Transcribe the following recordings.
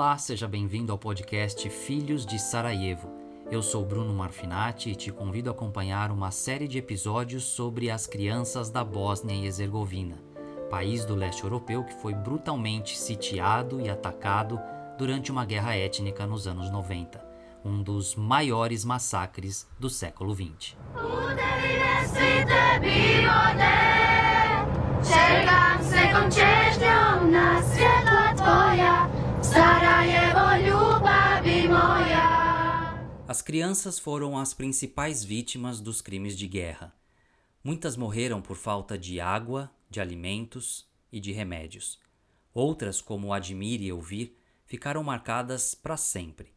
Olá, seja bem-vindo ao podcast Filhos de Sarajevo. Eu sou Bruno Marfinati e te convido a acompanhar uma série de episódios sobre as crianças da Bósnia e Herzegovina, país do leste europeu que foi brutalmente sitiado e atacado durante uma guerra étnica nos anos 90, um dos maiores massacres do século XX. As crianças foram as principais vítimas dos crimes de guerra. Muitas morreram por falta de água, de alimentos e de remédios. Outras, como Admir e Ouvir, ficaram marcadas para sempre.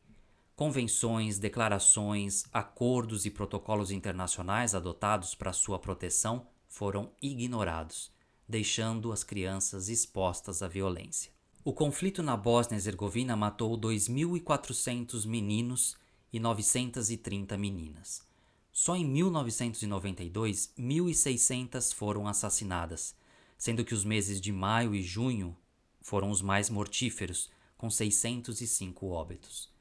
Convenções, declarações, acordos e protocolos internacionais adotados para sua proteção foram ignorados, deixando as crianças expostas à violência. O conflito na Bósnia-Herzegovina matou 2.400 meninos e 930 meninas. Só em 1992, 1.600 foram assassinadas, sendo que os meses de maio e junho foram os mais mortíferos, com 605 óbitos.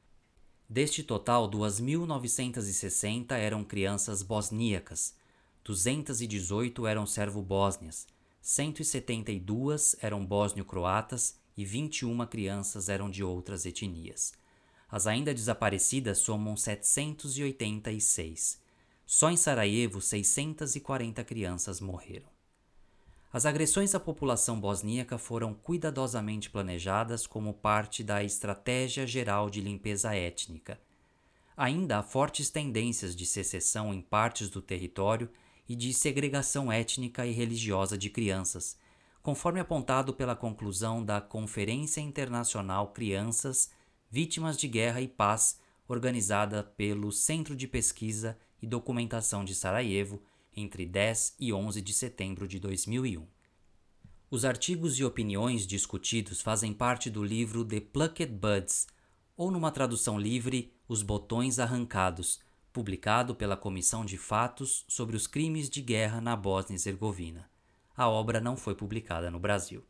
Deste total, 2.960 eram crianças bosníacas, 218 eram servo-bósnias, 172 eram bósnio-croatas e 21 crianças eram de outras etnias. As ainda desaparecidas somam 786. Só em Sarajevo, 640 crianças morreram. As agressões à população bosníaca foram cuidadosamente planejadas como parte da Estratégia Geral de Limpeza Étnica. Ainda há fortes tendências de secessão em partes do território e de segregação étnica e religiosa de crianças, conforme apontado pela conclusão da Conferência Internacional Crianças Vítimas de Guerra e Paz, organizada pelo Centro de Pesquisa e Documentação de Sarajevo entre 10 e 11 de setembro de 2001. Os artigos e opiniões discutidos fazem parte do livro The Plucked Buds, ou numa tradução livre, Os Botões Arrancados, publicado pela Comissão de Fatos sobre os Crimes de Guerra na Bósnia-Herzegovina. A obra não foi publicada no Brasil.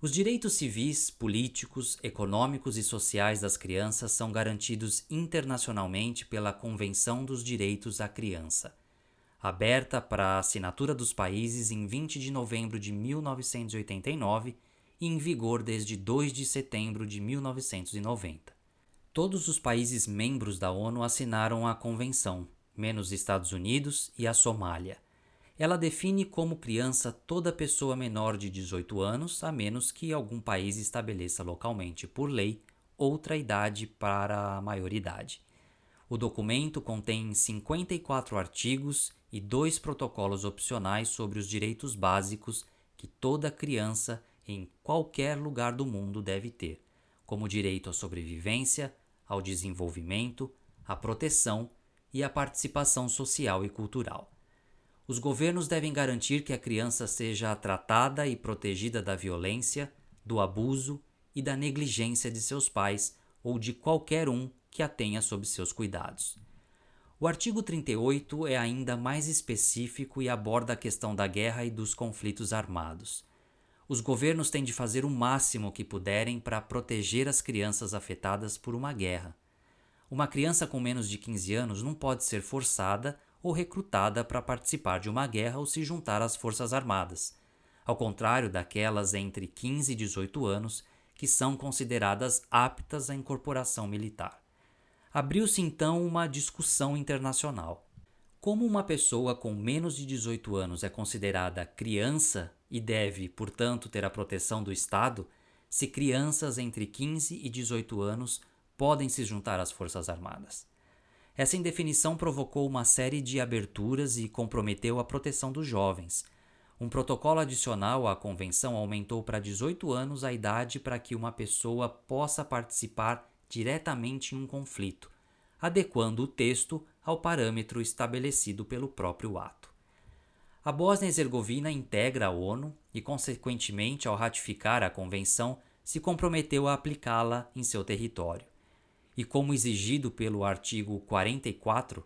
Os direitos civis, políticos, econômicos e sociais das crianças são garantidos internacionalmente pela Convenção dos Direitos à Criança, aberta para a assinatura dos países em 20 de novembro de 1989 e em vigor desde 2 de setembro de 1990. Todos os países membros da ONU assinaram a convenção, menos Estados Unidos e a Somália. Ela define como criança toda pessoa menor de 18 anos, a menos que algum país estabeleça localmente, por lei, outra idade para a maioridade. O documento contém 54 artigos e dois protocolos opcionais sobre os direitos básicos que toda criança em qualquer lugar do mundo deve ter, como direito à sobrevivência, ao desenvolvimento, à proteção e à participação social e cultural. Os governos devem garantir que a criança seja tratada e protegida da violência, do abuso e da negligência de seus pais ou de qualquer um que a tenha sob seus cuidados. O artigo 38 é ainda mais específico e aborda a questão da guerra e dos conflitos armados. Os governos têm de fazer o máximo que puderem para proteger as crianças afetadas por uma guerra. Uma criança com menos de 15 anos não pode ser forçada ou recrutada para participar de uma guerra ou se juntar às Forças Armadas, ao contrário daquelas entre 15 e 18 anos que são consideradas aptas à incorporação militar. Abriu-se então uma discussão internacional. Como uma pessoa com menos de 18 anos é considerada criança e deve, portanto, ter a proteção do Estado, se crianças entre 15 e 18 anos podem se juntar às Forças Armadas. Essa indefinição provocou uma série de aberturas e comprometeu a proteção dos jovens. Um protocolo adicional à convenção aumentou para 18 anos a idade para que uma pessoa possa participar diretamente em um conflito, adequando o texto ao parâmetro estabelecido pelo próprio ato. A Bósnia-Herzegovina integra a ONU e, consequentemente, ao ratificar a convenção, se comprometeu a aplicá-la em seu território e como exigido pelo artigo 44,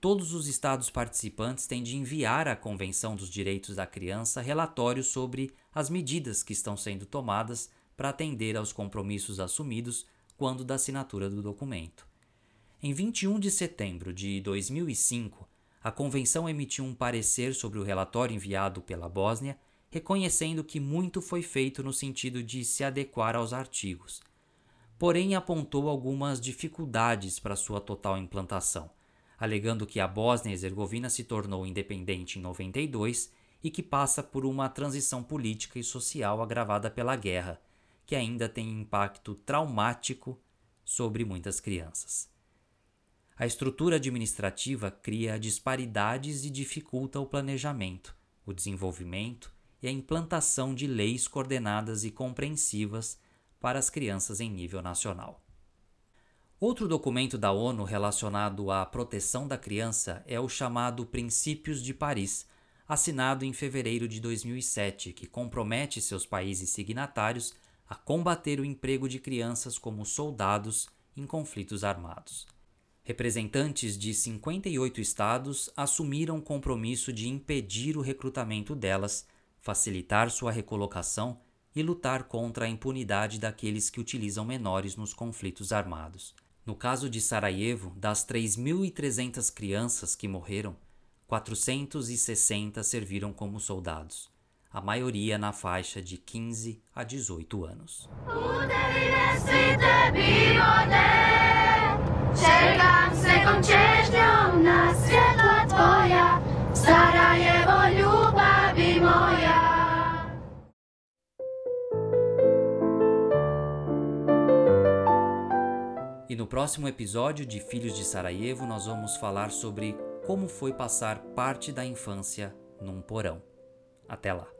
todos os Estados participantes têm de enviar à Convenção dos Direitos da Criança relatórios sobre as medidas que estão sendo tomadas para atender aos compromissos assumidos quando da assinatura do documento. Em 21 de setembro de 2005, a Convenção emitiu um parecer sobre o relatório enviado pela Bósnia, reconhecendo que muito foi feito no sentido de se adequar aos artigos. Porém, apontou algumas dificuldades para sua total implantação, alegando que a Bósnia-Herzegovina se tornou independente em 92 e que passa por uma transição política e social agravada pela guerra, que ainda tem impacto traumático sobre muitas crianças. A estrutura administrativa cria disparidades e dificulta o planejamento, o desenvolvimento e a implantação de leis coordenadas e compreensivas para as crianças em nível nacional. Outro documento da ONU relacionado à proteção da criança é o chamado Princípios de Paris, assinado em fevereiro de 2007, que compromete seus países signatários a combater o emprego de crianças como soldados em conflitos armados. Representantes de 58 estados assumiram o compromisso de impedir o recrutamento delas, facilitar sua recolocação e lutar contra a impunidade daqueles que utilizam menores nos conflitos armados. No caso de Sarajevo, das 3.300 crianças que morreram, 460 serviram como soldados, a maioria na faixa de 15 a 18 anos. Próximo episódio de Filhos de Sarajevo, nós vamos falar sobre como foi passar parte da infância num porão. Até lá!